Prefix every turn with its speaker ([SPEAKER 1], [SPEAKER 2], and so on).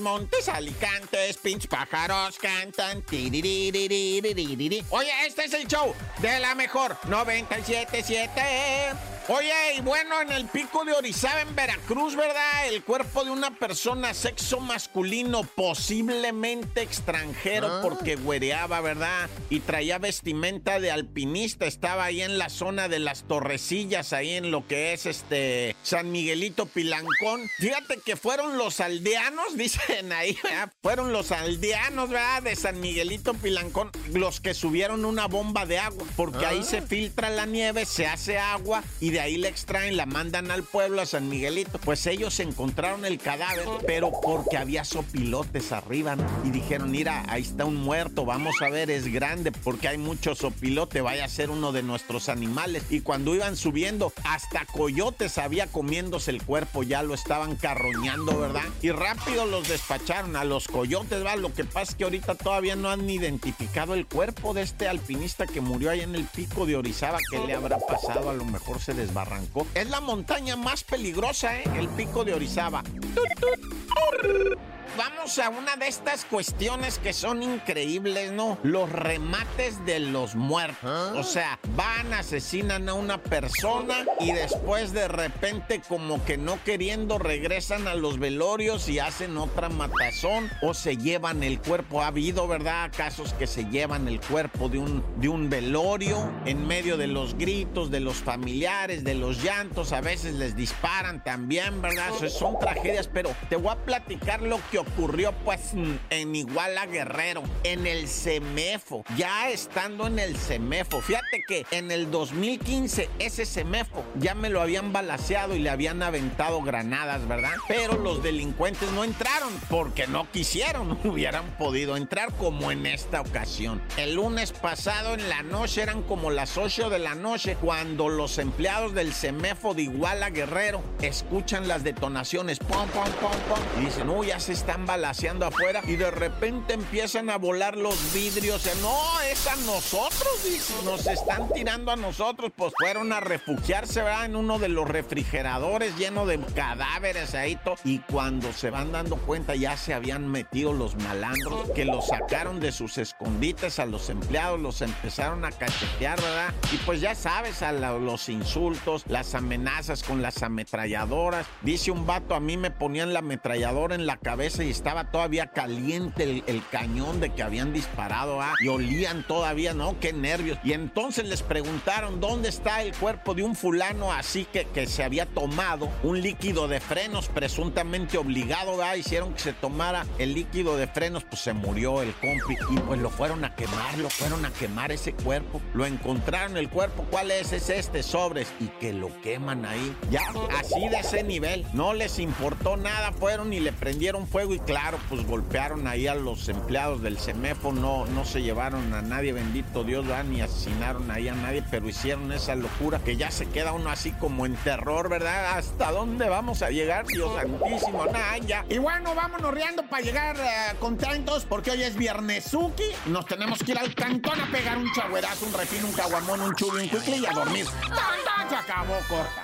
[SPEAKER 1] Montes, alicantes, pinch pájaros cantan. Oye, este es el show de la mejor 977. Oye, y bueno, en el pico de Orizaba, en Veracruz, ¿verdad? El cuerpo de una persona sexo masculino, posiblemente extranjero, ah. porque güereaba, ¿verdad? Y traía vestimenta de alpinista. Estaba ahí en la zona de las torrecillas, ahí en lo que es este San Miguelito Pilancón. Fíjate que fueron los aldeanos, dicen ahí, ¿verdad? Fueron los aldeanos, ¿verdad? De San Miguelito Pilancón, los que subieron una bomba de agua, porque ahí ah. se filtra la nieve, se hace agua y de ahí la extraen, la mandan al pueblo, a San Miguelito. Pues ellos encontraron el cadáver, pero porque había sopilotes arriba, Y dijeron, mira, ahí está un muerto, vamos a ver, es grande, porque hay mucho sopilote, vaya a ser uno de nuestros animales. Y cuando iban subiendo, hasta coyotes había comiéndose el cuerpo, ya lo estaban carroñando, ¿verdad? Y rápido los despacharon a los coyotes, ¿va? Lo que pasa es que ahorita todavía no han identificado el cuerpo de este alpinista que murió ahí en el pico de Orizaba. ¿Qué le habrá pasado? A lo mejor se desbarrancó. Es la montaña más peligrosa, ¿eh? El pico de Orizaba vamos a una de estas cuestiones que son increíbles, ¿no? Los remates de los muertos. ¿Ah? O sea, van, asesinan a una persona y después de repente como que no queriendo regresan a los velorios y hacen otra matazón o se llevan el cuerpo. Ha habido, ¿verdad? Casos que se llevan el cuerpo de un, de un velorio en medio de los gritos de los familiares, de los llantos. A veces les disparan también, ¿verdad? son tragedias, pero te voy a platicar lo que ocurrió pues en Iguala Guerrero, en el CEMEFO, ya estando en el CEMEFO. Fíjate que en el 2015 ese CEMEFO ya me lo habían balaseado y le habían aventado granadas, ¿verdad? Pero los delincuentes no entraron porque no quisieron, hubieran podido entrar como en esta ocasión. El lunes pasado en la noche eran como las 8 de la noche cuando los empleados del CEMEFO de Iguala Guerrero escuchan las detonaciones, pom, pom, pom, pom, y dicen, uy, ya se están balaseando afuera y de repente empiezan a volar los vidrios. No, es a nosotros, Nos están tirando a nosotros. Pues fueron a refugiarse, ¿verdad? En uno de los refrigeradores lleno de cadáveres ahí. Y cuando se van dando cuenta, ya se habían metido los malandros que los sacaron de sus escondites a los empleados, los empezaron a cachetear, ¿verdad? Y pues ya sabes, a los insultos, las amenazas con las ametralladoras. Dice un vato, a mí me ponían la ametralladora en la cabeza y estaba todavía caliente el, cañón de que habían disparado, ¿ah? Y olían todavía, ¿no? Qué nervios. Y entonces les preguntaron dónde está el cuerpo de un fulano así que, que se había tomado un líquido de frenos presuntamente obligado, ¿ah? Hicieron que se tomara el líquido de frenos, pues se murió el compi. Y pues lo fueron a quemar, lo fueron a quemar ese cuerpo. Lo encontraron el cuerpo, ¿cuál es? Es este, sobres. Y que lo queman ahí. Ya, así de ese nivel. No les importó nada, fueron y le prendieron fuego y claro, pues golpearon ahí a los empleados del CEMEFO, no, se llevaron a nadie, bendito Dios, ni asesinaron ahí a nadie, pero hicieron esa locura que ya se queda uno así como en terror, ¿verdad? ¿Hasta dónde vamos a llegar, Dios santísimo? Nada, ya. Y bueno, vámonos riendo para llegar eh, contentos porque hoy es Viernesuki nos tenemos que ir al cantón a pegar un chagüerazo, un refino, un caguamón, un chubi, un cuicle y a dormir. ¡Tanta! Se acabó, corta.